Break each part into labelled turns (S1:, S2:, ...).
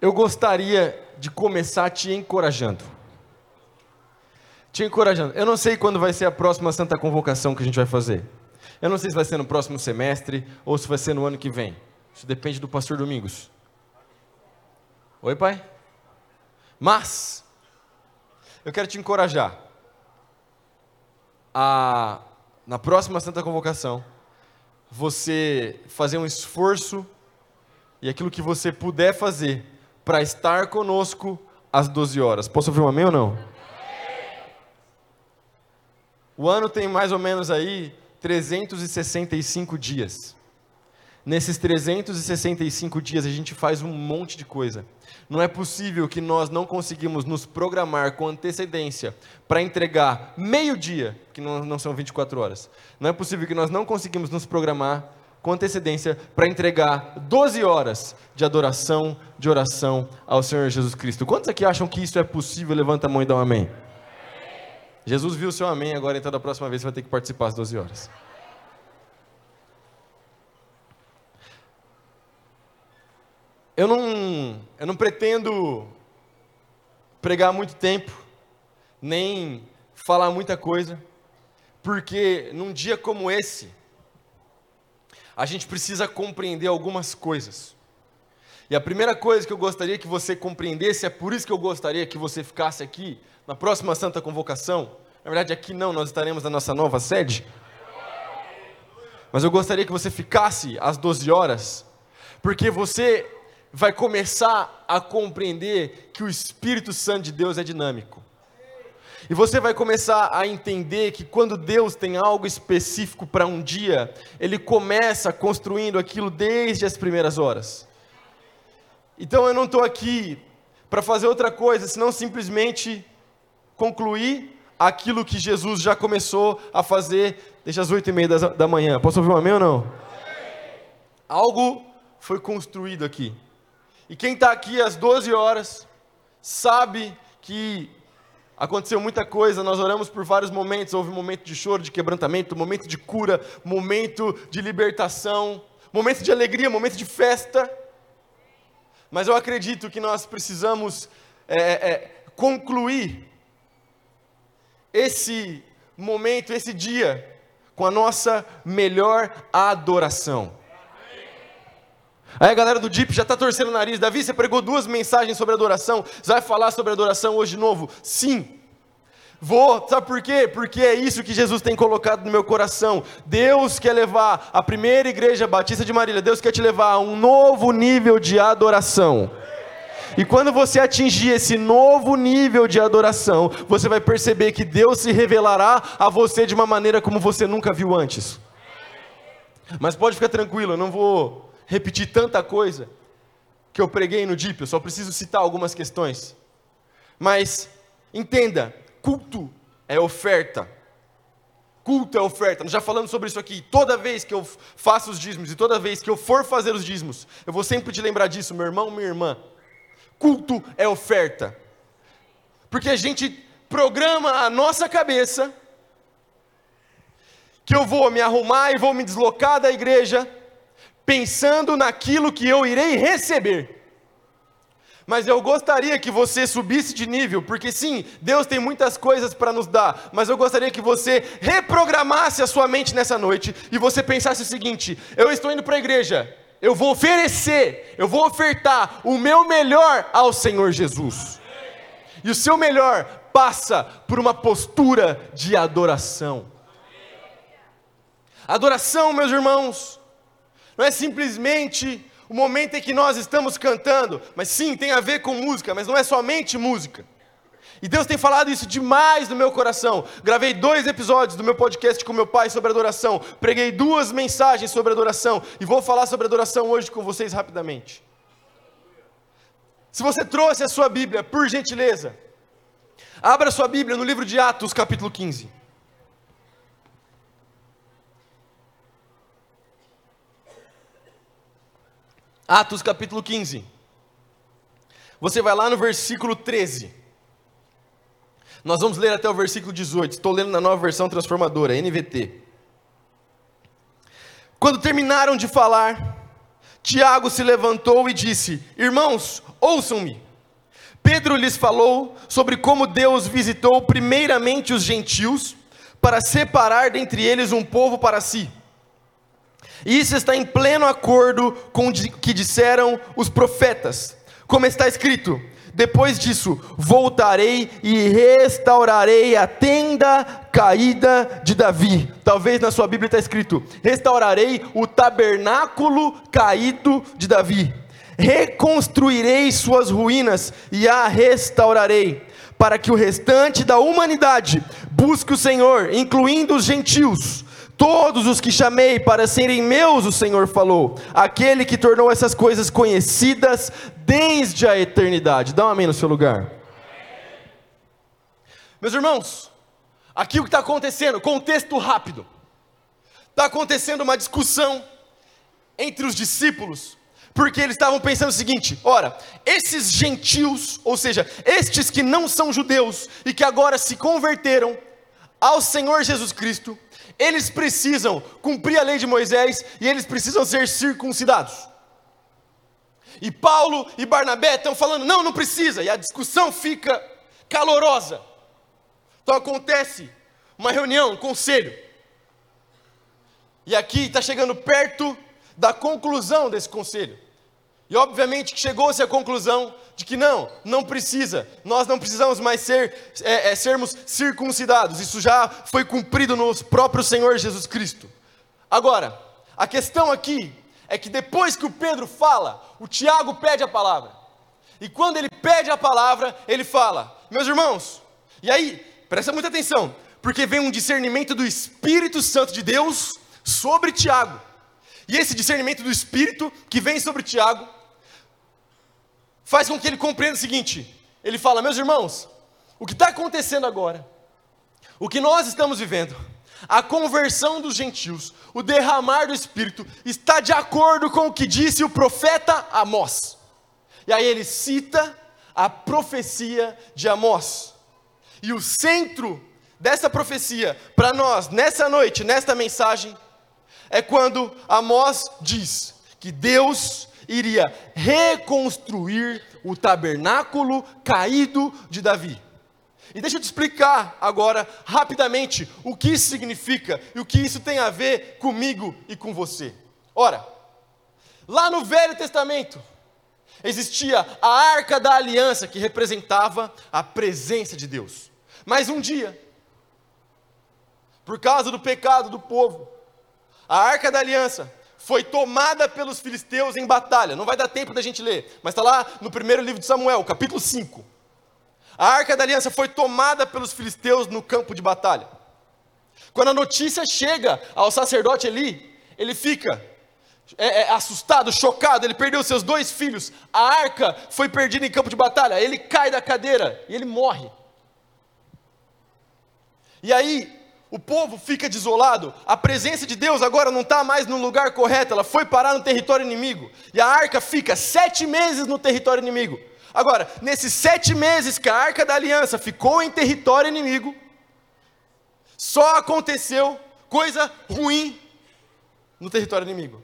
S1: eu gostaria de começar te encorajando. Te encorajando. Eu não sei quando vai ser a próxima Santa Convocação que a gente vai fazer. Eu não sei se vai ser no próximo semestre ou se vai ser no ano que vem. Isso depende do pastor Domingos. Oi, pai? Mas, eu quero te encorajar a, na próxima Santa Convocação, você fazer um esforço e aquilo que você puder fazer para estar conosco às 12 horas. Posso ouvir um amém ou não? O ano tem mais ou menos aí 365 dias. Nesses 365 dias a gente faz um monte de coisa. Não é possível que nós não conseguimos nos programar com antecedência para entregar meio-dia, que não, não são 24 horas. Não é possível que nós não conseguimos nos programar com antecedência para entregar 12 horas de adoração, de oração ao Senhor Jesus Cristo. Quantos aqui acham que isso é possível? Levanta a mão e dá um amém. Jesus viu o seu amém, agora então da próxima vez você vai ter que participar às 12 horas. Eu não, eu não pretendo pregar muito tempo, nem falar muita coisa, porque num dia como esse, a gente precisa compreender algumas coisas. E a primeira coisa que eu gostaria que você compreendesse, é por isso que eu gostaria que você ficasse aqui na próxima Santa Convocação. Na verdade, aqui não, nós estaremos na nossa nova sede. Mas eu gostaria que você ficasse às 12 horas, porque você vai começar a compreender que o Espírito Santo de Deus é dinâmico. E você vai começar a entender que quando Deus tem algo específico para um dia, Ele começa construindo aquilo desde as primeiras horas. Então eu não estou aqui para fazer outra coisa, senão simplesmente concluir aquilo que Jesus já começou a fazer desde as oito e meia da manhã. Posso ouvir um amém ou não? Algo foi construído aqui. E quem está aqui às 12 horas sabe que aconteceu muita coisa, nós oramos por vários momentos, houve momento de choro, de quebrantamento, momento de cura, momento de libertação, momento de alegria, momento de festa. Mas eu acredito que nós precisamos é, é, concluir esse momento, esse dia, com a nossa melhor adoração. Aí a galera do DIP já está torcendo o nariz. Davi, você pregou duas mensagens sobre adoração. Você vai falar sobre adoração hoje de novo? Sim. Vou, sabe por quê? Porque é isso que Jesus tem colocado no meu coração. Deus quer levar a primeira igreja batista de Marília, Deus quer te levar a um novo nível de adoração. E quando você atingir esse novo nível de adoração, você vai perceber que Deus se revelará a você de uma maneira como você nunca viu antes. Mas pode ficar tranquilo, eu não vou repetir tanta coisa que eu preguei no DIP, eu só preciso citar algumas questões. Mas entenda, culto é oferta. Culto é oferta. Já falamos sobre isso aqui. Toda vez que eu faço os dízimos e toda vez que eu for fazer os dízimos, eu vou sempre te lembrar disso, meu irmão, minha irmã. Culto é oferta. Porque a gente programa a nossa cabeça que eu vou me arrumar e vou me deslocar da igreja pensando naquilo que eu irei receber. Mas eu gostaria que você subisse de nível, porque sim, Deus tem muitas coisas para nos dar, mas eu gostaria que você reprogramasse a sua mente nessa noite e você pensasse o seguinte: eu estou indo para a igreja, eu vou oferecer, eu vou ofertar o meu melhor ao Senhor Jesus. E o seu melhor passa por uma postura de adoração. Adoração, meus irmãos, não é simplesmente o momento em que nós estamos cantando, mas sim, tem a ver com música, mas não é somente música. E Deus tem falado isso demais no meu coração. Gravei dois episódios do meu podcast com meu pai sobre adoração. Preguei duas mensagens sobre adoração. E vou falar sobre adoração hoje com vocês rapidamente. Se você trouxe a sua Bíblia, por gentileza, abra sua Bíblia no livro de Atos, capítulo 15. Atos capítulo 15. Você vai lá no versículo 13. Nós vamos ler até o versículo 18. Estou lendo na nova versão transformadora, NVT. Quando terminaram de falar, Tiago se levantou e disse: Irmãos, ouçam-me. Pedro lhes falou sobre como Deus visitou primeiramente os gentios para separar dentre eles um povo para si. Isso está em pleno acordo com o que disseram os profetas, como está escrito: depois disso, voltarei e restaurarei a tenda caída de Davi. Talvez na sua Bíblia está escrito: restaurarei o tabernáculo caído de Davi. Reconstruirei suas ruínas e a restaurarei, para que o restante da humanidade busque o Senhor, incluindo os gentios Todos os que chamei para serem meus, o Senhor falou, aquele que tornou essas coisas conhecidas desde a eternidade. Dá um amém no seu lugar. Meus irmãos, aqui o que está acontecendo, contexto rápido. Está acontecendo uma discussão entre os discípulos, porque eles estavam pensando o seguinte: ora, esses gentios, ou seja, estes que não são judeus e que agora se converteram ao Senhor Jesus Cristo, eles precisam cumprir a lei de Moisés e eles precisam ser circuncidados. E Paulo e Barnabé estão falando, não, não precisa, e a discussão fica calorosa. Então acontece uma reunião, um conselho. E aqui está chegando perto da conclusão desse conselho. E obviamente que chegou-se à conclusão de que não, não precisa, nós não precisamos mais ser, é, é, sermos circuncidados, isso já foi cumprido no próprio Senhor Jesus Cristo. Agora, a questão aqui é que depois que o Pedro fala, o Tiago pede a palavra. E quando ele pede a palavra, ele fala: Meus irmãos, e aí, presta muita atenção, porque vem um discernimento do Espírito Santo de Deus sobre Tiago. E esse discernimento do Espírito que vem sobre Tiago faz com que ele compreenda o seguinte: ele fala, meus irmãos, o que está acontecendo agora, o que nós estamos vivendo, a conversão dos gentios, o derramar do Espírito, está de acordo com o que disse o profeta Amós. E aí ele cita a profecia de Amós. E o centro dessa profecia, para nós, nessa noite, nesta mensagem, é quando Amós diz que Deus iria reconstruir o tabernáculo caído de Davi. E deixa eu te explicar agora, rapidamente, o que isso significa e o que isso tem a ver comigo e com você. Ora, lá no Velho Testamento, existia a arca da aliança que representava a presença de Deus. Mas um dia, por causa do pecado do povo, a arca da aliança foi tomada pelos filisteus em batalha. Não vai dar tempo da gente ler, mas está lá no primeiro livro de Samuel, capítulo 5. A arca da aliança foi tomada pelos filisteus no campo de batalha. Quando a notícia chega ao sacerdote Eli, ele fica é, é, assustado, chocado, ele perdeu seus dois filhos, a arca foi perdida em campo de batalha, ele cai da cadeira e ele morre. E aí, o povo fica desolado, a presença de Deus agora não está mais no lugar correto, ela foi parar no território inimigo, e a arca fica sete meses no território inimigo. Agora, nesses sete meses que a arca da aliança ficou em território inimigo, só aconteceu coisa ruim no território inimigo: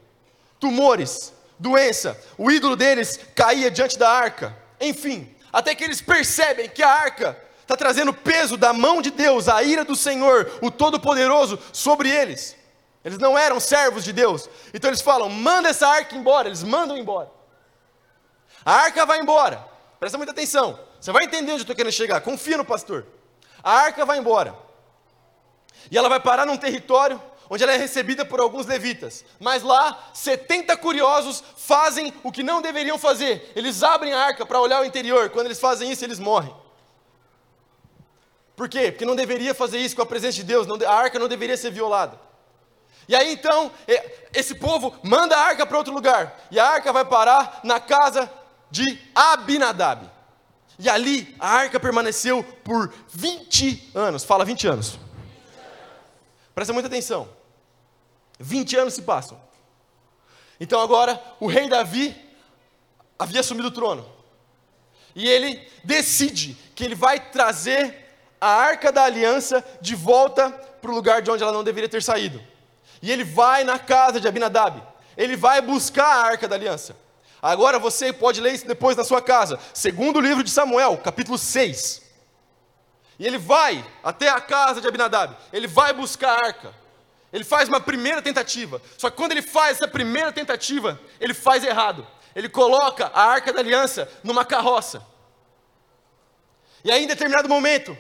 S1: tumores, doença, o ídolo deles caía diante da arca, enfim, até que eles percebem que a arca está trazendo peso da mão de Deus, a ira do Senhor, o Todo-Poderoso, sobre eles. Eles não eram servos de Deus. Então eles falam: manda essa arca embora. Eles mandam embora. A arca vai embora. Presta muita atenção. Você vai entender onde eu estou querendo chegar. Confia no pastor. A arca vai embora. E ela vai parar num território onde ela é recebida por alguns levitas. Mas lá, 70 curiosos fazem o que não deveriam fazer. Eles abrem a arca para olhar o interior. Quando eles fazem isso, eles morrem. Por quê? Porque não deveria fazer isso com a presença de Deus, não, a arca não deveria ser violada. E aí então, esse povo manda a arca para outro lugar, e a arca vai parar na casa de Abinadab. E ali a arca permaneceu por 20 anos. Fala 20 anos. Presta muita atenção. 20 anos se passam. Então agora o rei Davi havia assumido o trono. E ele decide que ele vai trazer a arca da aliança de volta para o lugar de onde ela não deveria ter saído. E ele vai na casa de Abinadab. Ele vai buscar a arca da aliança. Agora você pode ler isso depois na sua casa. Segundo livro de Samuel, capítulo 6. E ele vai até a casa de Abinadab. Ele vai buscar a arca. Ele faz uma primeira tentativa. Só que quando ele faz essa primeira tentativa, ele faz errado. Ele coloca a arca da aliança numa carroça. E aí, em determinado momento,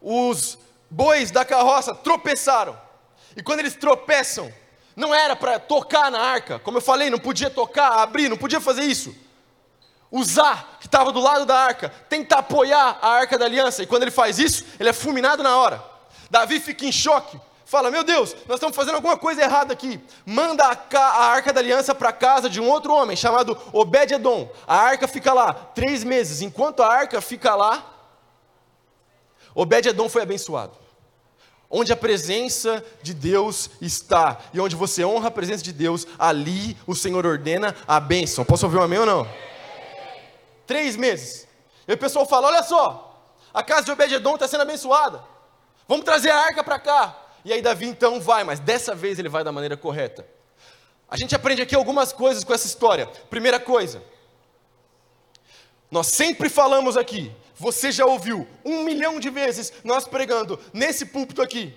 S1: os bois da carroça tropeçaram. E quando eles tropeçam, não era para tocar na arca, como eu falei, não podia tocar, abrir, não podia fazer isso. Usar, que estava do lado da arca, tentar apoiar a arca da aliança, e quando ele faz isso, ele é fulminado na hora. Davi fica em choque, fala: Meu Deus, nós estamos fazendo alguma coisa errada aqui. Manda a, a arca da aliança para a casa de um outro homem chamado Obed-Edom. A arca fica lá três meses. Enquanto a arca fica lá, Obed-Edom foi abençoado. Onde a presença de Deus está e onde você honra a presença de Deus, ali o Senhor ordena a bênção. Posso ouvir um amém ou não? Três meses. E o pessoal fala: olha só, a casa de Obed-Edom está sendo abençoada. Vamos trazer a arca para cá. E aí Davi então vai, mas dessa vez ele vai da maneira correta. A gente aprende aqui algumas coisas com essa história. Primeira coisa, nós sempre falamos aqui, você já ouviu um milhão de vezes nós pregando nesse púlpito aqui.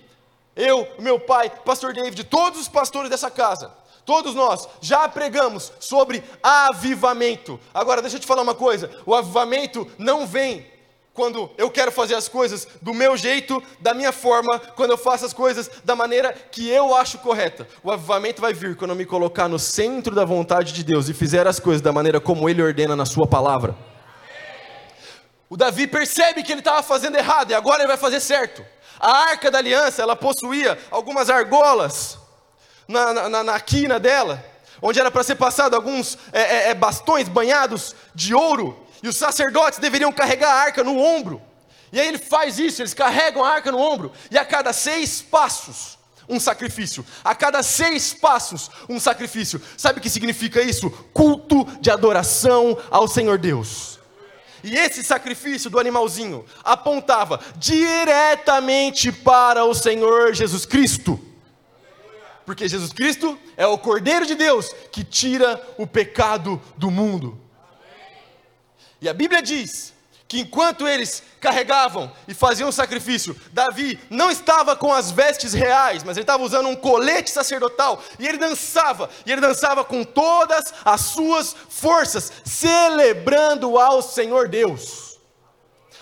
S1: Eu, meu pai, pastor David, todos os pastores dessa casa, todos nós já pregamos sobre avivamento. Agora, deixa eu te falar uma coisa: o avivamento não vem quando eu quero fazer as coisas do meu jeito, da minha forma, quando eu faço as coisas da maneira que eu acho correta. O avivamento vai vir quando eu me colocar no centro da vontade de Deus e fizer as coisas da maneira como Ele ordena na Sua palavra. O Davi percebe que ele estava fazendo errado e agora ele vai fazer certo. A arca da aliança, ela possuía algumas argolas na, na, na quina dela, onde era para ser passado alguns é, é, é, bastões banhados de ouro e os sacerdotes deveriam carregar a arca no ombro. E aí ele faz isso, eles carregam a arca no ombro, e a cada seis passos, um sacrifício. A cada seis passos, um sacrifício. Sabe o que significa isso? Culto de adoração ao Senhor Deus. E esse sacrifício do animalzinho apontava diretamente para o Senhor Jesus Cristo. Porque Jesus Cristo é o Cordeiro de Deus que tira o pecado do mundo. E a Bíblia diz que enquanto eles carregavam e faziam sacrifício, Davi não estava com as vestes reais, mas ele estava usando um colete sacerdotal, e ele dançava, e ele dançava com todas as suas forças, celebrando ao Senhor Deus,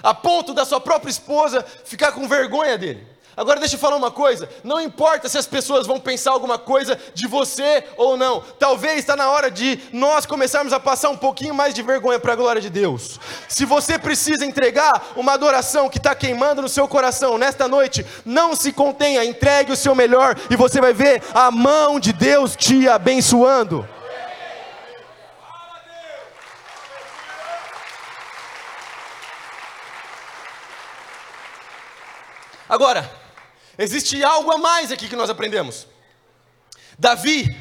S1: a ponto da sua própria esposa ficar com vergonha dele. Agora deixa eu falar uma coisa: não importa se as pessoas vão pensar alguma coisa de você ou não, talvez está na hora de nós começarmos a passar um pouquinho mais de vergonha para a glória de Deus. Se você precisa entregar uma adoração que está queimando no seu coração nesta noite, não se contenha, entregue o seu melhor e você vai ver a mão de Deus te abençoando. Agora, Existe algo a mais aqui que nós aprendemos. Davi,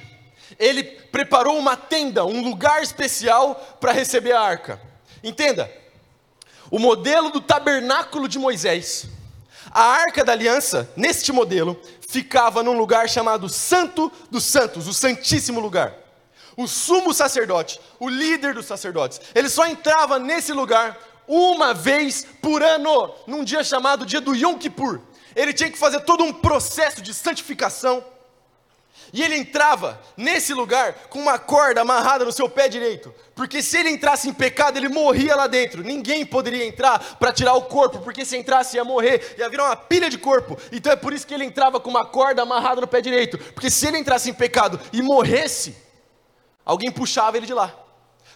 S1: ele preparou uma tenda, um lugar especial para receber a arca. Entenda, o modelo do tabernáculo de Moisés, a arca da aliança, neste modelo, ficava num lugar chamado Santo dos Santos, o Santíssimo Lugar. O sumo sacerdote, o líder dos sacerdotes, ele só entrava nesse lugar uma vez por ano, num dia chamado dia do Yom Kippur ele tinha que fazer todo um processo de santificação. E ele entrava nesse lugar com uma corda amarrada no seu pé direito, porque se ele entrasse em pecado, ele morria lá dentro. Ninguém poderia entrar para tirar o corpo, porque se entrasse ia morrer, ia virar uma pilha de corpo. Então é por isso que ele entrava com uma corda amarrada no pé direito, porque se ele entrasse em pecado e morresse, alguém puxava ele de lá.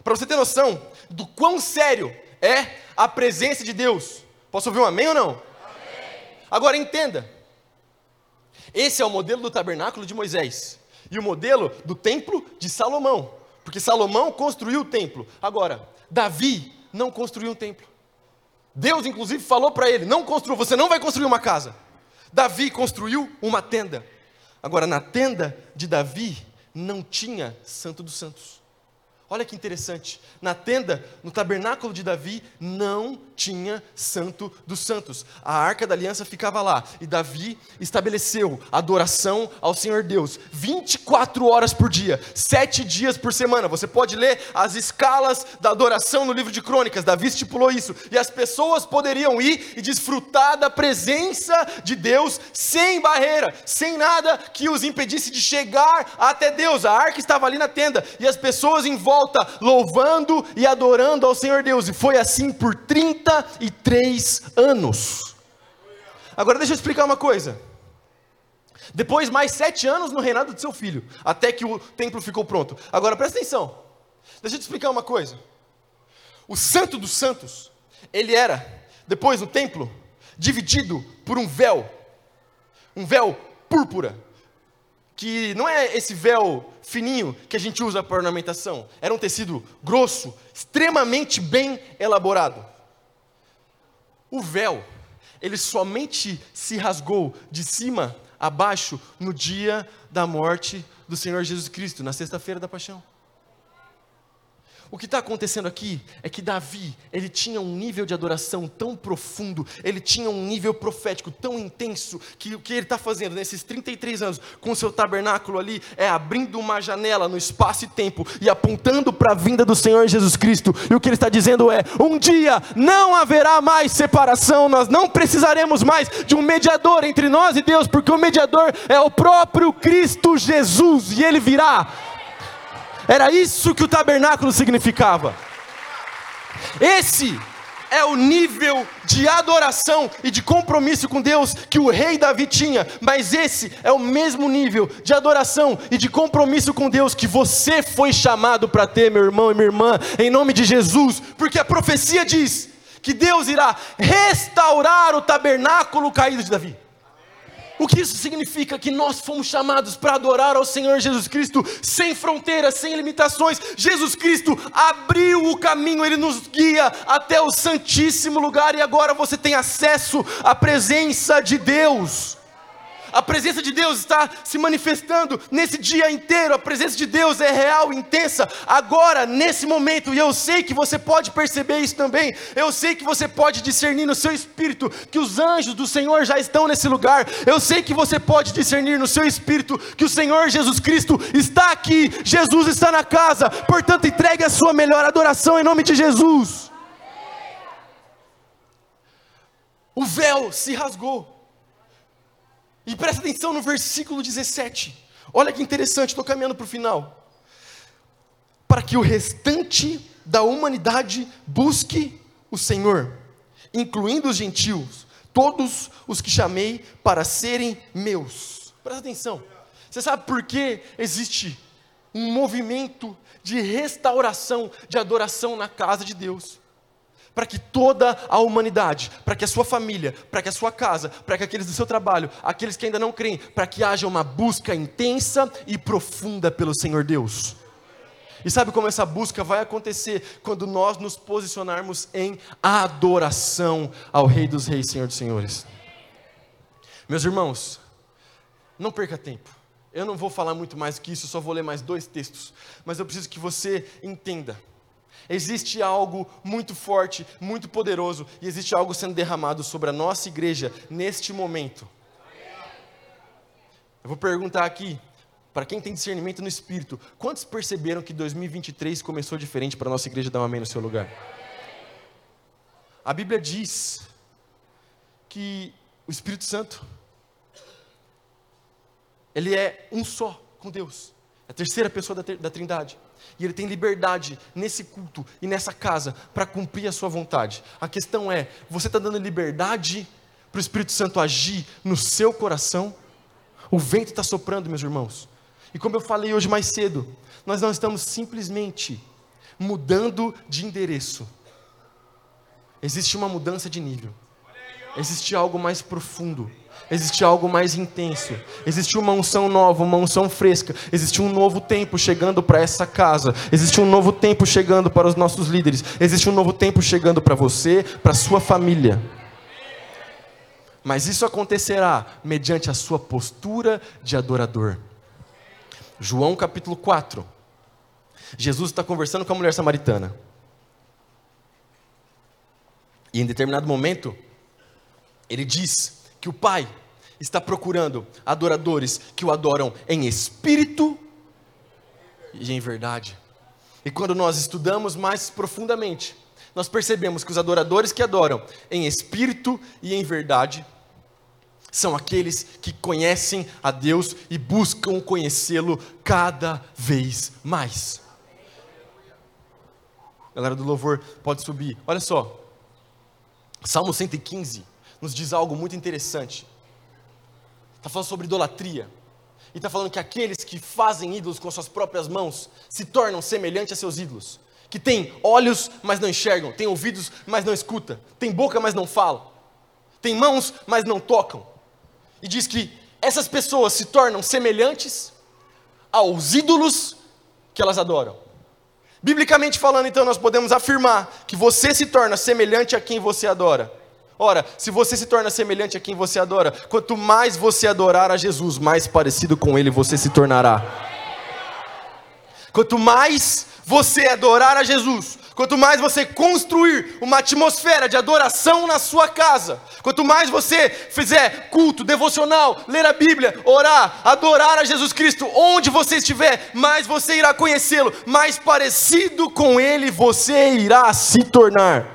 S1: Para você ter noção do quão sério é a presença de Deus. Posso ouvir um amém ou não? Agora entenda: esse é o modelo do tabernáculo de Moisés e o modelo do templo de Salomão, porque Salomão construiu o templo. Agora, Davi não construiu um templo. Deus, inclusive, falou para ele: não construa, você não vai construir uma casa. Davi construiu uma tenda. Agora, na tenda de Davi não tinha Santo dos Santos. Olha que interessante. Na tenda, no tabernáculo de Davi, não tinha santo dos santos. A arca da aliança ficava lá. E Davi estabeleceu adoração ao Senhor Deus 24 horas por dia, 7 dias por semana. Você pode ler as escalas da adoração no livro de crônicas. Davi estipulou isso. E as pessoas poderiam ir e desfrutar da presença de Deus sem barreira, sem nada que os impedisse de chegar até Deus. A arca estava ali na tenda. E as pessoas em volta volta louvando e adorando ao Senhor Deus. E foi assim por 33 anos. Agora deixa eu explicar uma coisa. Depois, mais sete anos no reinado de seu filho, até que o templo ficou pronto. Agora presta atenção. Deixa eu te explicar uma coisa. O Santo dos Santos, ele era, depois no templo, dividido por um véu, um véu púrpura, que não é esse véu fininho que a gente usa para ornamentação, era um tecido grosso, extremamente bem elaborado. O véu, ele somente se rasgou de cima a baixo no dia da morte do Senhor Jesus Cristo, na sexta-feira da paixão. O que está acontecendo aqui é que Davi, ele tinha um nível de adoração tão profundo, ele tinha um nível profético tão intenso, que o que ele está fazendo nesses 33 anos, com seu tabernáculo ali, é abrindo uma janela no espaço e tempo e apontando para a vinda do Senhor Jesus Cristo. E o que ele está dizendo é: um dia não haverá mais separação, nós não precisaremos mais de um mediador entre nós e Deus, porque o mediador é o próprio Cristo Jesus, e ele virá era isso que o tabernáculo significava. Esse é o nível de adoração e de compromisso com Deus que o rei Davi tinha, mas esse é o mesmo nível de adoração e de compromisso com Deus que você foi chamado para ter, meu irmão e minha irmã, em nome de Jesus, porque a profecia diz que Deus irá restaurar o tabernáculo caído de Davi. O que isso significa? Que nós fomos chamados para adorar ao Senhor Jesus Cristo sem fronteiras, sem limitações. Jesus Cristo abriu o caminho, Ele nos guia até o Santíssimo lugar e agora você tem acesso à presença de Deus. A presença de Deus está se manifestando nesse dia inteiro. A presença de Deus é real, intensa, agora, nesse momento. E eu sei que você pode perceber isso também. Eu sei que você pode discernir no seu espírito que os anjos do Senhor já estão nesse lugar. Eu sei que você pode discernir no seu espírito que o Senhor Jesus Cristo está aqui. Jesus está na casa. Portanto, entregue a sua melhor adoração em nome de Jesus. O véu se rasgou. E presta atenção no versículo 17. Olha que interessante, estou caminhando para o final. Para que o restante da humanidade busque o Senhor, incluindo os gentios, todos os que chamei para serem meus. Presta atenção. Você sabe por que existe um movimento de restauração, de adoração na casa de Deus? Para que toda a humanidade, para que a sua família, para que a sua casa, para que aqueles do seu trabalho, aqueles que ainda não creem, para que haja uma busca intensa e profunda pelo Senhor Deus. E sabe como essa busca vai acontecer? Quando nós nos posicionarmos em adoração ao Rei dos Reis, Senhor dos Senhores. Meus irmãos, não perca tempo. Eu não vou falar muito mais que isso, só vou ler mais dois textos. Mas eu preciso que você entenda Existe algo muito forte, muito poderoso, e existe algo sendo derramado sobre a nossa igreja neste momento. Eu vou perguntar aqui, para quem tem discernimento no espírito, quantos perceberam que 2023 começou diferente para a nossa igreja dar um amém no seu lugar? A Bíblia diz que o Espírito Santo, ele é um só com Deus, é a terceira pessoa da, da Trindade. E ele tem liberdade nesse culto e nessa casa para cumprir a sua vontade. A questão é: você está dando liberdade para o Espírito Santo agir no seu coração? O vento está soprando, meus irmãos. E como eu falei hoje mais cedo, nós não estamos simplesmente mudando de endereço. Existe uma mudança de nível. Existe algo mais profundo existe algo mais intenso, existe uma unção nova, uma unção fresca, existe um novo tempo chegando para essa casa, existe um novo tempo chegando para os nossos líderes, existe um novo tempo chegando para você, para sua família. Mas isso acontecerá mediante a sua postura de adorador. João capítulo 4, Jesus está conversando com a mulher samaritana. E em determinado momento, ele diz que o Pai está procurando adoradores que o adoram em espírito e em verdade. E quando nós estudamos mais profundamente, nós percebemos que os adoradores que adoram em espírito e em verdade são aqueles que conhecem a Deus e buscam conhecê-lo cada vez mais. Galera do louvor, pode subir. Olha só. Salmo 115 nos diz algo muito interessante. Está falando sobre idolatria. E está falando que aqueles que fazem ídolos com suas próprias mãos se tornam semelhantes a seus ídolos. Que têm olhos, mas não enxergam, têm ouvidos, mas não escutam, têm boca, mas não falam, têm mãos, mas não tocam. E diz que essas pessoas se tornam semelhantes aos ídolos que elas adoram. Biblicamente falando, então, nós podemos afirmar que você se torna semelhante a quem você adora Ora, se você se torna semelhante a quem você adora, quanto mais você adorar a Jesus, mais parecido com Ele você se tornará. Quanto mais você adorar a Jesus, quanto mais você construir uma atmosfera de adoração na sua casa, quanto mais você fizer culto, devocional, ler a Bíblia, orar, adorar a Jesus Cristo, onde você estiver, mais você irá conhecê-lo, mais parecido com Ele você irá se tornar.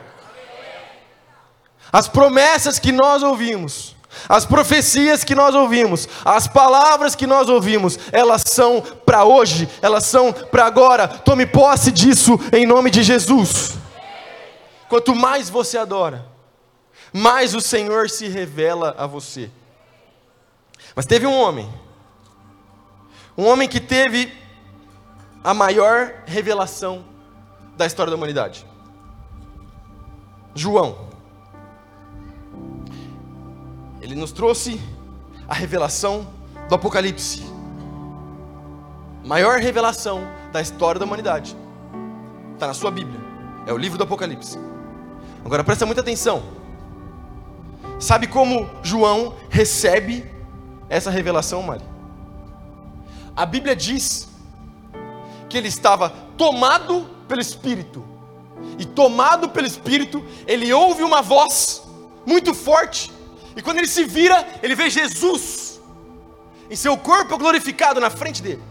S1: As promessas que nós ouvimos, as profecias que nós ouvimos, as palavras que nós ouvimos, elas são para hoje, elas são para agora. Tome posse disso em nome de Jesus. Quanto mais você adora, mais o Senhor se revela a você. Mas teve um homem, um homem que teve a maior revelação da história da humanidade. João. Ele nos trouxe a revelação do Apocalipse. Maior revelação da história da humanidade. Está na sua Bíblia. É o livro do Apocalipse. Agora presta muita atenção. Sabe como João recebe essa revelação, Mari? A Bíblia diz que ele estava tomado pelo Espírito. E tomado pelo Espírito, ele ouve uma voz muito forte e quando ele se vira, ele vê Jesus em seu corpo glorificado na frente dele.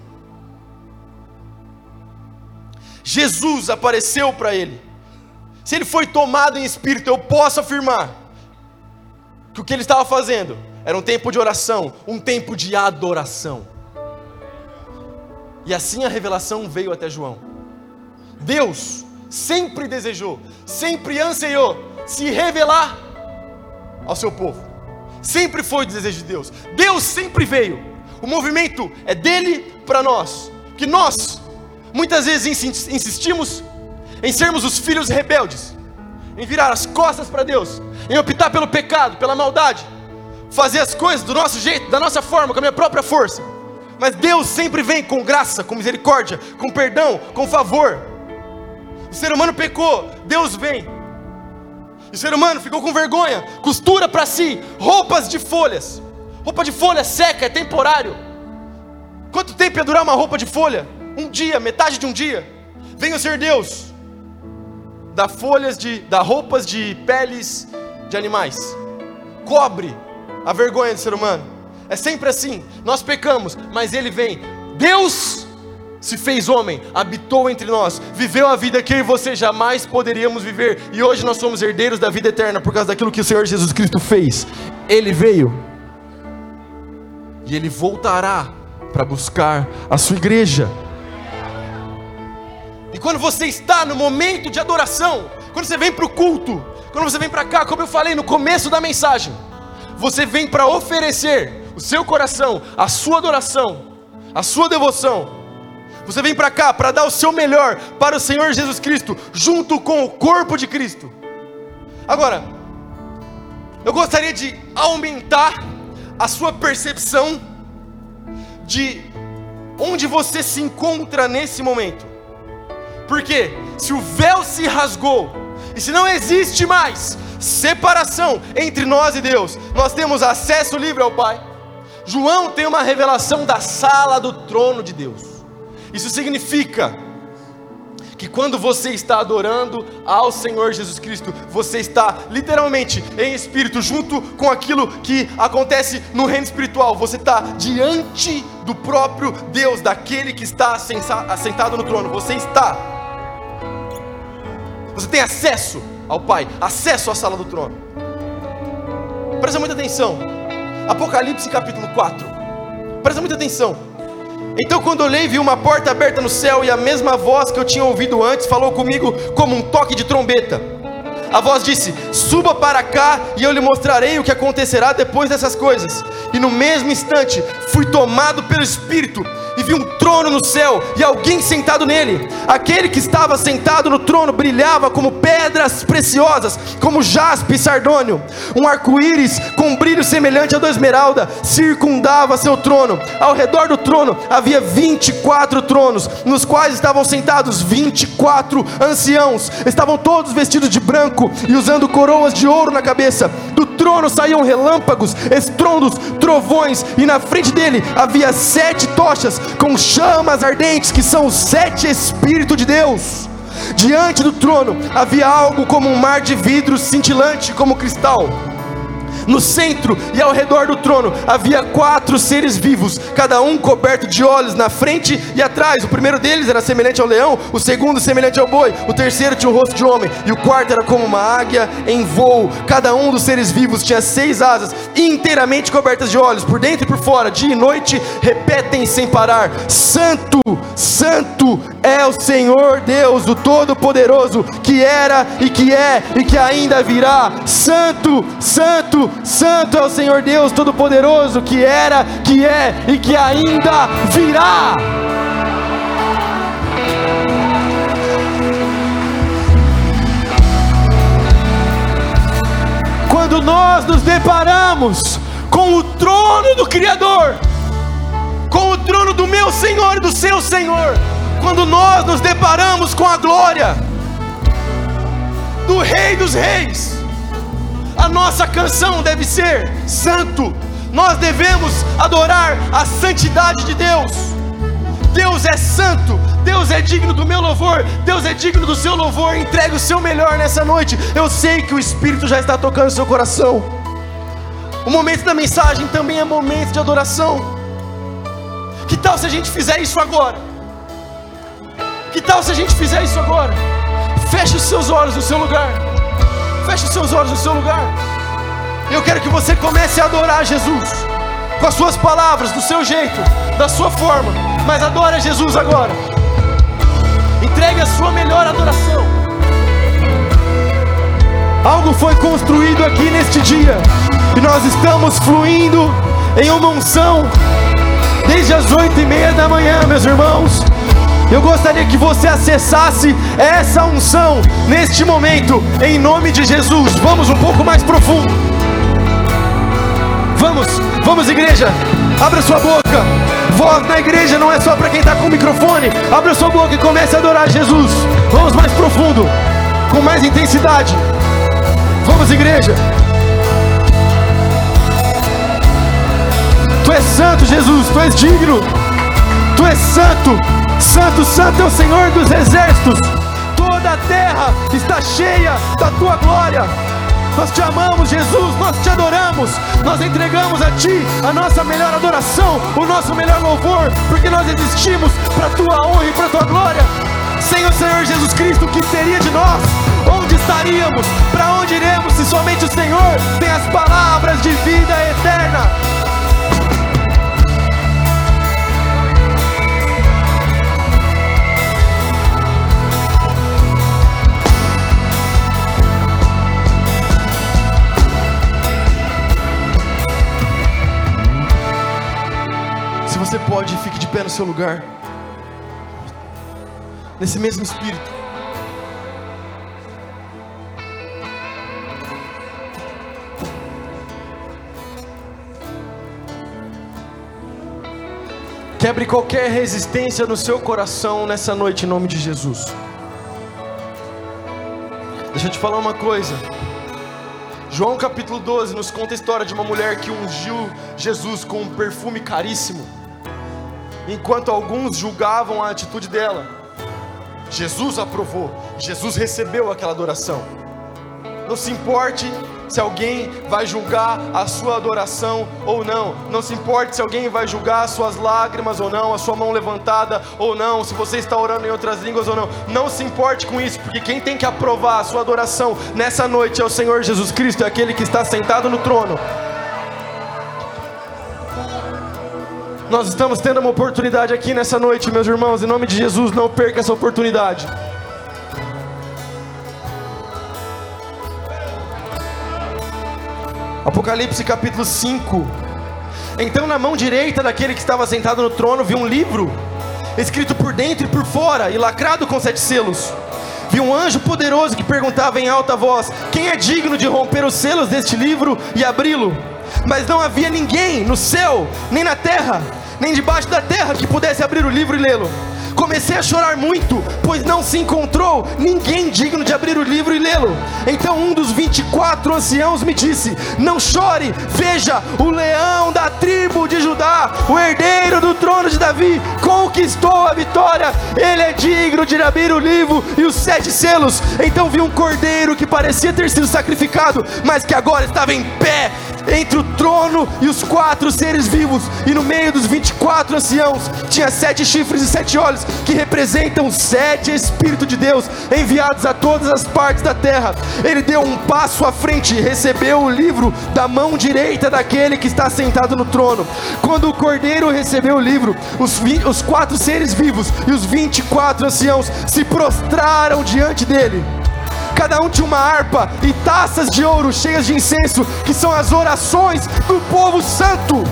S1: Jesus apareceu para ele. Se ele foi tomado em espírito, eu posso afirmar que o que ele estava fazendo era um tempo de oração, um tempo de adoração. E assim a revelação veio até João. Deus sempre desejou, sempre ansiou se revelar ao seu povo. Sempre foi o desejo de Deus. Deus sempre veio. O movimento é dele para nós. Que nós, muitas vezes, insistimos em sermos os filhos rebeldes, em virar as costas para Deus, em optar pelo pecado, pela maldade, fazer as coisas do nosso jeito, da nossa forma, com a minha própria força. Mas Deus sempre vem com graça, com misericórdia, com perdão, com favor. O ser humano pecou, Deus vem e o ser humano ficou com vergonha, costura para si roupas de folhas. Roupa de folha seca, é temporário. Quanto tempo ia durar uma roupa de folha? Um dia, metade de um dia. O ser Deus, dá folhas de, dá roupas de peles de animais, cobre a vergonha do ser humano. É sempre assim. Nós pecamos, mas Ele vem. Deus se fez homem, habitou entre nós, viveu a vida que eu e você jamais poderíamos viver, e hoje nós somos herdeiros da vida eterna por causa daquilo que o Senhor Jesus Cristo fez. Ele veio e ele voltará para buscar a sua igreja. E quando você está no momento de adoração, quando você vem para o culto, quando você vem para cá, como eu falei no começo da mensagem, você vem para oferecer o seu coração, a sua adoração, a sua devoção você vem para cá para dar o seu melhor para o Senhor Jesus Cristo, junto com o corpo de Cristo. Agora, eu gostaria de aumentar a sua percepção de onde você se encontra nesse momento. Porque se o véu se rasgou, e se não existe mais separação entre nós e Deus, nós temos acesso livre ao Pai. João tem uma revelação da sala do trono de Deus. Isso significa que quando você está adorando ao Senhor Jesus Cristo, você está literalmente em espírito, junto com aquilo que acontece no reino espiritual, você está diante do próprio Deus, daquele que está assentado no trono, você está, você tem acesso ao Pai, acesso à sala do trono. Presta muita atenção, Apocalipse capítulo 4, presta muita atenção. Então, quando olhei, vi uma porta aberta no céu e a mesma voz que eu tinha ouvido antes falou comigo como um toque de trombeta. A voz disse: Suba para cá e eu lhe mostrarei o que acontecerá depois dessas coisas. E no mesmo instante fui tomado pelo Espírito e vi um trono no céu e alguém sentado nele. Aquele que estava sentado no trono brilhava como pedras preciosas, como jaspe e sardônio. Um arco-íris com brilho semelhante a da esmeralda circundava seu trono. Ao redor do trono havia 24 tronos, nos quais estavam sentados 24 anciãos. Estavam todos vestidos de branco e usando coroas de ouro na cabeça. Do trono saíam relâmpagos, estrondos, trovões, e na frente dele havia sete tochas com chamas ardentes, que são os sete Espíritos de Deus. Diante do trono havia algo como um mar de vidro cintilante como cristal no centro e ao redor do trono havia quatro seres vivos, cada um coberto de olhos na frente e atrás. O primeiro deles era semelhante ao leão, o segundo semelhante ao boi, o terceiro tinha o rosto de homem e o quarto era como uma águia em voo. Cada um dos seres vivos tinha seis asas, inteiramente cobertas de olhos, por dentro e por fora, dia e noite, repetem sem parar: Santo, Santo é o Senhor Deus, o Todo-Poderoso, que era e que é e que ainda virá. Santo, Santo, Santo é o Senhor Deus Todo-Poderoso, que era, que é e que ainda virá. Quando nós nos deparamos com o trono do Criador, com o trono do meu Senhor e do seu Senhor, quando nós nos deparamos com a glória do Rei dos Reis, a nossa canção deve ser santo. Nós devemos adorar a santidade de Deus. Deus é santo, Deus é digno do meu louvor, Deus é digno do seu louvor. Entregue o seu melhor nessa noite. Eu sei que o Espírito já está tocando o seu coração. O momento da mensagem também é momento de adoração. Que tal se a gente fizer isso agora? Que tal se a gente fizer isso agora? Feche os seus olhos no seu lugar. Feche os seus olhos no seu lugar. Eu quero que você comece a adorar Jesus com as suas palavras, do seu jeito, da sua forma. Mas adore Jesus agora. Entregue a sua melhor adoração. Algo foi construído aqui neste dia e nós estamos fluindo em uma unção desde as oito e meia da manhã, meus irmãos. Eu gostaria que você acessasse essa unção neste momento, em nome de Jesus. Vamos um pouco mais profundo. Vamos, vamos, igreja. Abra sua boca. Voz na igreja não é só para quem está com o microfone. Abra sua boca e comece a adorar Jesus. Vamos mais profundo, com mais intensidade. Vamos, igreja. Tu és santo, Jesus. Tu és digno. Tu és santo. Santo, Santo é o Senhor dos exércitos. Toda a terra está cheia da tua glória. Nós te amamos, Jesus, nós te adoramos, nós entregamos a Ti a nossa melhor adoração, o nosso melhor louvor, porque nós existimos para a Tua honra e para a Tua glória. Sem o Senhor Jesus Cristo, o que seria de nós? Onde estaríamos? Para onde iremos se somente o Senhor tem as palavras de vida eterna? No seu lugar. Nesse mesmo espírito. Quebre qualquer resistência no seu coração nessa noite, em nome de Jesus. Deixa eu te falar uma coisa. João capítulo 12 nos conta a história de uma mulher que ungiu Jesus com um perfume caríssimo enquanto alguns julgavam a atitude dela. Jesus aprovou, Jesus recebeu aquela adoração. Não se importe se alguém vai julgar a sua adoração ou não. Não se importe se alguém vai julgar as suas lágrimas ou não, a sua mão levantada ou não, se você está orando em outras línguas ou não. Não se importe com isso, porque quem tem que aprovar a sua adoração nessa noite é o Senhor Jesus Cristo, é aquele que está sentado no trono. Nós estamos tendo uma oportunidade aqui nessa noite, meus irmãos, em nome de Jesus, não perca essa oportunidade. Apocalipse capítulo 5. Então, na mão direita daquele que estava sentado no trono, vi um livro, escrito por dentro e por fora, e lacrado com sete selos. Vi um anjo poderoso que perguntava em alta voz: Quem é digno de romper os selos deste livro e abri-lo? Mas não havia ninguém no céu, nem na terra, nem debaixo da terra que pudesse abrir o livro e lê-lo. Comecei a chorar muito, pois não se encontrou ninguém digno de abrir o livro e lê-lo. Então um dos 24 anciãos me disse: Não chore, veja, o leão da tribo de Judá, o herdeiro do trono de Davi, conquistou a vitória. Ele é digno de abrir o livro e os sete selos. Então vi um cordeiro que parecia ter sido sacrificado, mas que agora estava em pé entre o trono e os quatro seres vivos, e no meio dos 24 anciãos tinha sete chifres e sete olhos, que representam sete Espíritos de Deus enviados a todas as partes da terra. Ele deu um passo à frente e recebeu o livro da mão direita daquele que está sentado no trono. Quando o cordeiro recebeu o livro, os, os quatro seres vivos e os 24 anciãos se prostraram diante dele cada um tinha uma harpa e taças de ouro cheias de incenso, que são as orações do povo santo.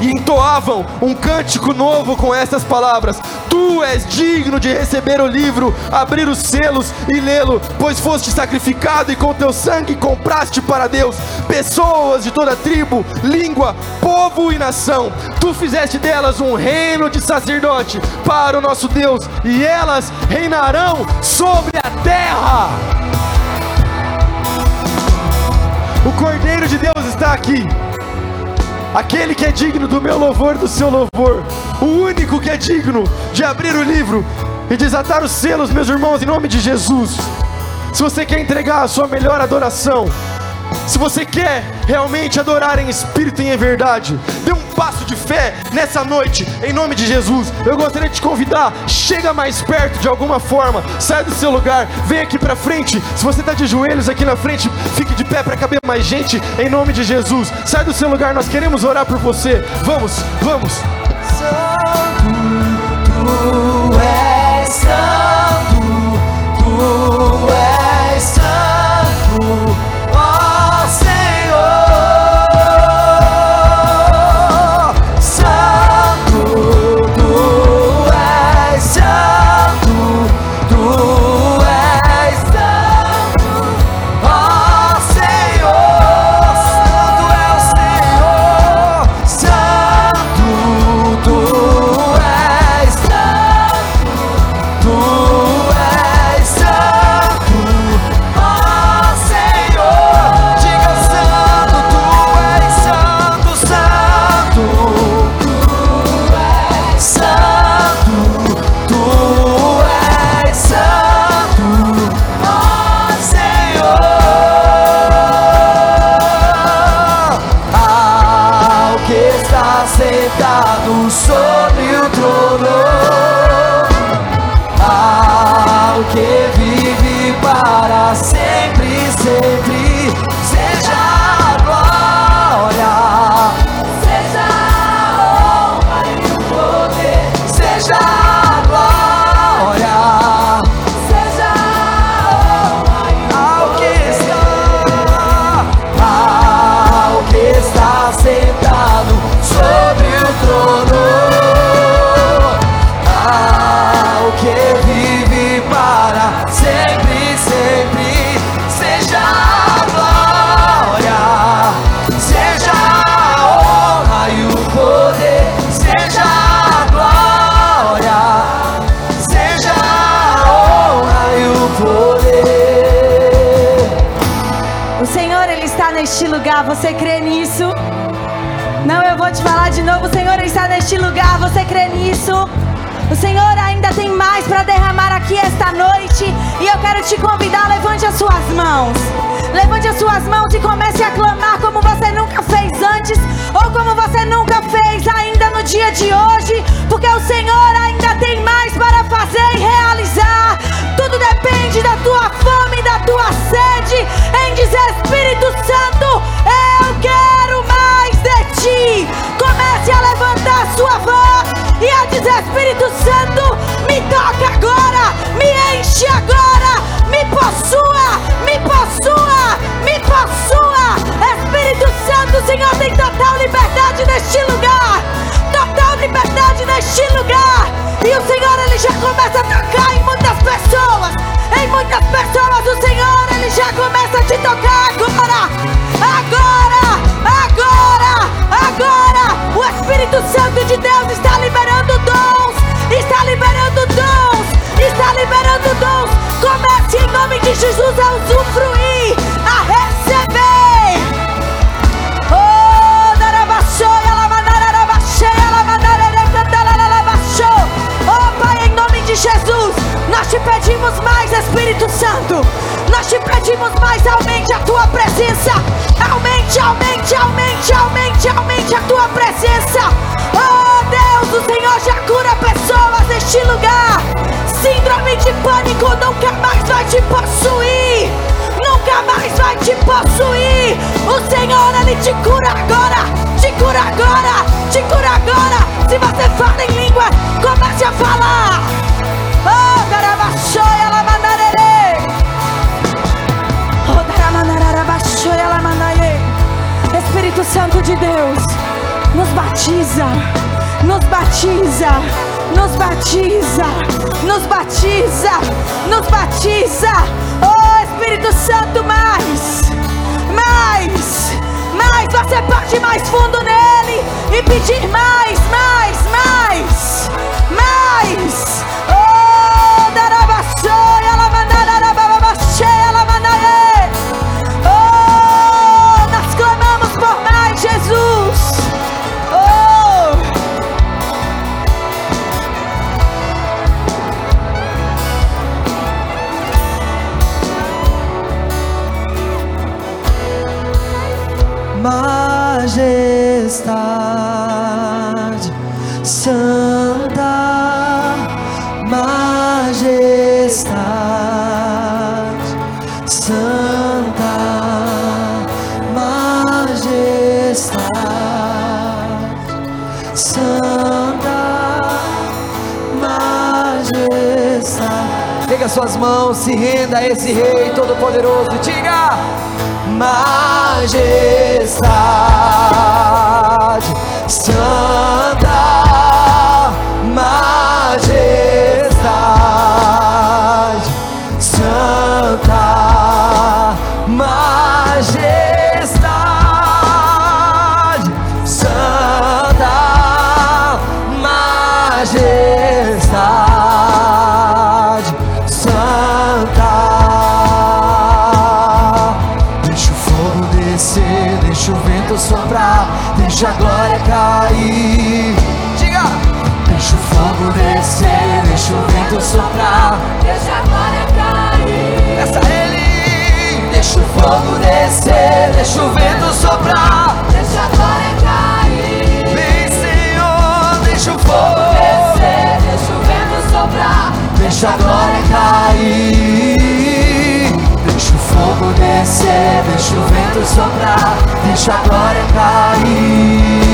S1: E entoavam um cântico novo com estas palavras: Tu és digno de receber o livro, abrir os selos e lê-lo, pois foste sacrificado e com teu sangue compraste para Deus pessoas de toda tribo, língua, povo e nação. Tu fizeste delas um reino de sacerdote para o nosso Deus, e elas reinarão sobre a terra. O Cordeiro de Deus está aqui aquele que é digno do meu louvor, do seu louvor, o único que é digno de abrir o livro e desatar os selos, meus irmãos, em nome de Jesus. Se você quer entregar a sua melhor adoração, se você quer realmente adorar em espírito e em verdade, de fé nessa noite, em nome de Jesus. Eu gostaria de te convidar, chega mais perto de alguma forma, sai do seu lugar, vem aqui para frente. Se você está de joelhos aqui na frente, fique de pé para caber mais gente, em nome de Jesus. Sai do seu lugar, nós queremos orar por você. Vamos, vamos.
S2: Neste lugar, você crê nisso? O Senhor ainda tem mais para derramar aqui esta noite. E eu quero te convidar, levante as suas mãos. Levante as suas mãos e comece a clamar como você nunca fez antes, ou como você nunca fez ainda no dia de hoje, porque o Senhor ainda tem mais para fazer e realizar. Tudo depende da tua fome, da tua sede, em dizer Espírito Santo, sua voz e a dizer Espírito Santo, me toca agora, me enche agora, me possua, me possua, me possua. Espírito Santo, Senhor tem total liberdade neste lugar. Total liberdade neste lugar. E o Senhor ele já começa a tocar em muitas pessoas. Em muitas pessoas o Senhor ele já começa a te tocar agora. Agora, Espírito Santo de Deus está liberando dons. Está liberando dons. Está liberando dons. Comece em nome de Jesus a usufruir, a receber. Oh, darabashoia, lamanarabasheia, lamanararecantalalabashô. Oh, Pai, em nome de Jesus, nós te pedimos mais, Espírito Santo. Nós te pedimos mais, aumente a tua presença. Aumente, aumente, lugar. Síndrome de pânico nunca mais vai te possuir. Nunca mais vai te possuir. O Senhor, Ele te cura agora. Te cura agora. Te cura agora. Se você fala em língua, comece a falar. Oh. Oh. Espírito Santo de Deus, nos batiza, nos batiza, nos batiza, nos batiza, nos batiza. Oh Espírito Santo, mais, mais, mais. Você ir mais fundo nele e pedir mais, mais, mais, mais.
S3: Majestade, santa majestade, santa majestade, santa majestade. Pega suas mãos, se renda a esse Rei Todo-Poderoso, diga majestade, santa deixa o vento soprar. Deixa a glória cair. Vem, Senhor, deixa o fogo
S4: Descer, deixa o vento soprar.
S3: Deixa a glória cair. Deixa o fogo descer, deixa o vento soprar. Deixa a glória cair.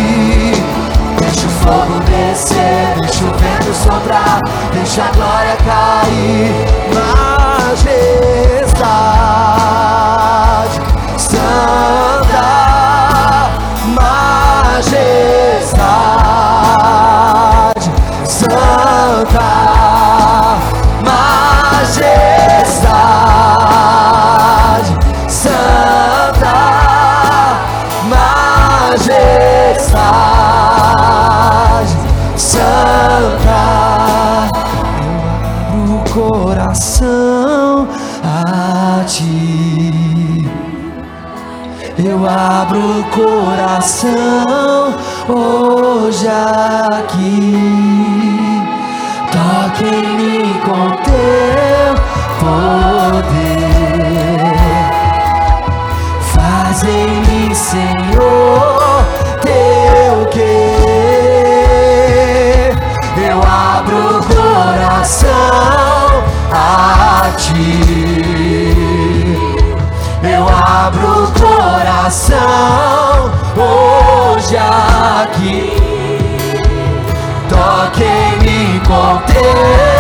S3: Deixa o fogo descer, deixa o vento soprar. Deixa a glória coração hoje aqui toque-me com teu poder. Faz em mim, Senhor, teu querer. Eu abro o coração a ti. Eu abro o coração hoje aqui. Toque-me com teu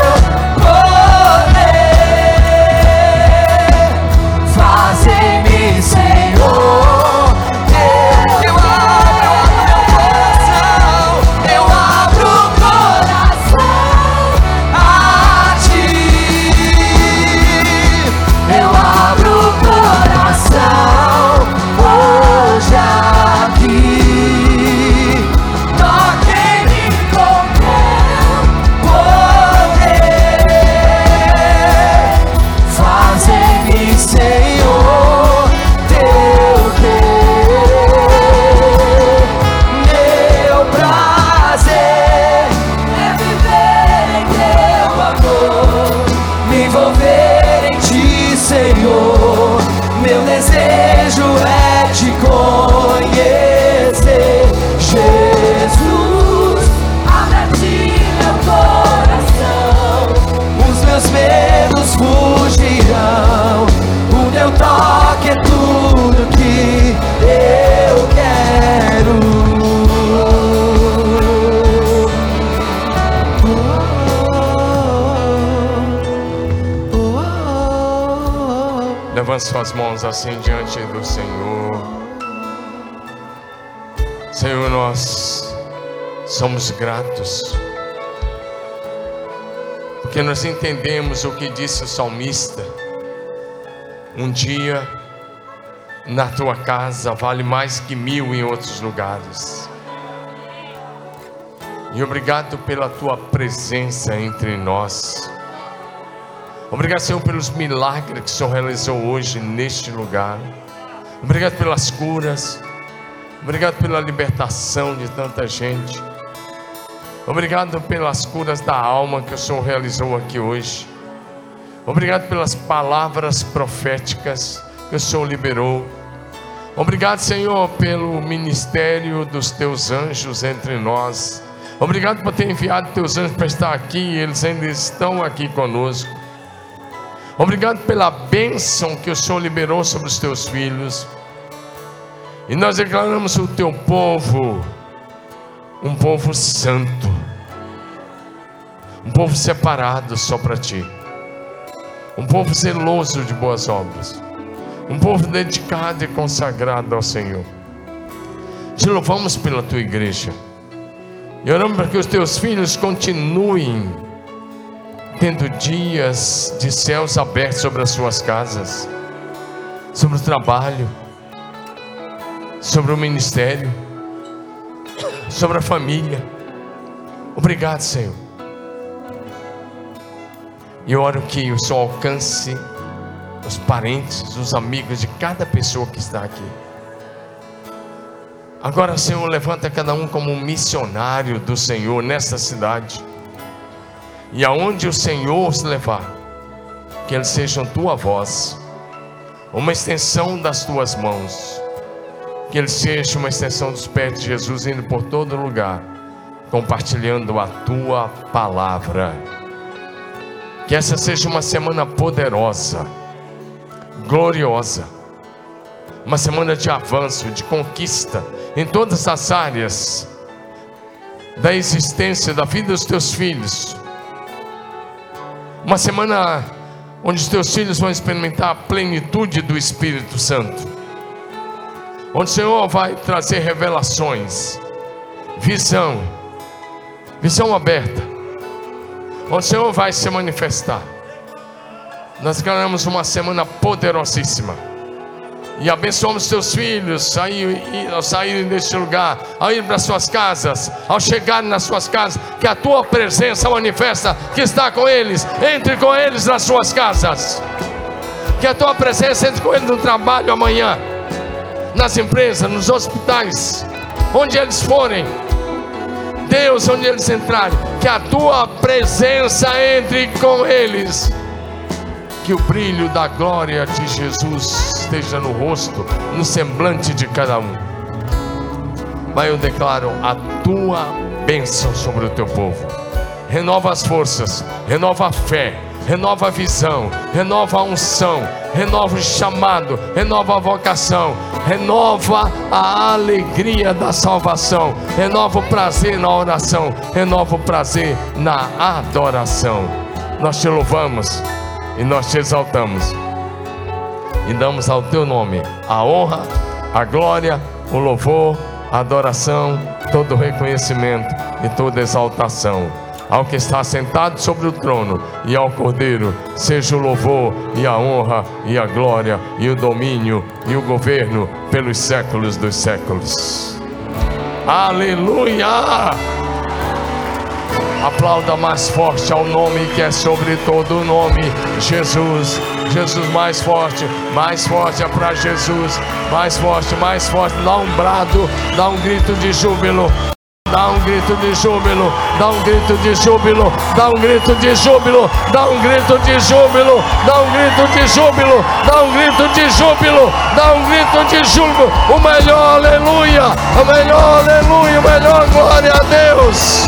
S5: suas mãos assim diante do Senhor. Senhor, nós somos gratos. Porque nós entendemos o que disse o salmista. Um dia na tua casa vale mais que mil em outros lugares. E obrigado pela tua presença entre nós. Obrigado, Senhor, pelos milagres que o Senhor realizou hoje neste lugar. Obrigado pelas curas. Obrigado pela libertação de tanta gente. Obrigado pelas curas da alma que o Senhor realizou aqui hoje. Obrigado pelas palavras proféticas que o Senhor liberou. Obrigado, Senhor, pelo ministério dos teus anjos entre nós. Obrigado por ter enviado teus anjos para estar aqui, eles ainda estão aqui conosco. Obrigado pela bênção que o Senhor liberou sobre os teus filhos. E nós declaramos o teu povo, um povo santo, um povo separado só para ti, um povo zeloso de boas obras, um povo dedicado e consagrado ao Senhor. Te louvamos pela tua igreja e oramos para que os teus filhos continuem tendo dias de céus abertos sobre as suas casas, sobre o trabalho, sobre o ministério, sobre a família. Obrigado, Senhor. E oro que o Senhor alcance os parentes, os amigos de cada pessoa que está aqui. Agora, Senhor, levanta cada um como um missionário do Senhor nesta cidade. E aonde o Senhor os levar, que eles sejam tua voz, uma extensão das tuas mãos, que eles sejam uma extensão dos pés de Jesus, indo por todo lugar, compartilhando a tua palavra. Que essa seja uma semana poderosa, gloriosa, uma semana de avanço, de conquista em todas as áreas da existência, da vida dos teus filhos. Uma semana onde os teus filhos vão experimentar a plenitude do Espírito Santo. Onde o Senhor vai trazer revelações, visão, visão aberta. Onde o Senhor vai se manifestar. Nós ganhamos uma semana poderosíssima. E abençoamos teus filhos ao saírem deste lugar, ao ir para suas casas, ao chegarem nas suas casas, que a tua presença manifesta que está com eles, entre com eles nas suas casas. Que a tua presença entre com eles no trabalho amanhã, nas empresas, nos hospitais, onde eles forem. Deus, onde eles entrarem, que a tua presença entre com eles. Que o brilho da glória de Jesus esteja no rosto, no semblante de cada um. Mas eu declaro a tua bênção sobre o teu povo. Renova as forças, renova a fé, renova a visão, renova a unção, renova o chamado, renova a vocação, renova a alegria da salvação, renova o prazer na oração, renova o prazer na adoração. Nós te louvamos e nós te exaltamos e damos ao teu nome a honra, a glória, o louvor, a adoração, todo reconhecimento e toda exaltação ao que está sentado sobre o trono e ao Cordeiro, seja o louvor e a honra e a glória e o domínio e o governo pelos séculos dos séculos. Aleluia! Aplauda mais forte ao nome que é sobre todo nome, Jesus. Jesus mais forte, mais forte é para Jesus, mais forte, mais forte. Dá um brado, dá um grito de júbilo. Dá um grito de júbilo, dá um grito de júbilo, dá um grito de júbilo, dá um grito de júbilo, dá um grito de júbilo, dá um grito de júbilo, dá um grito de júbilo. O melhor aleluia, o melhor aleluia, o melhor glória a Deus.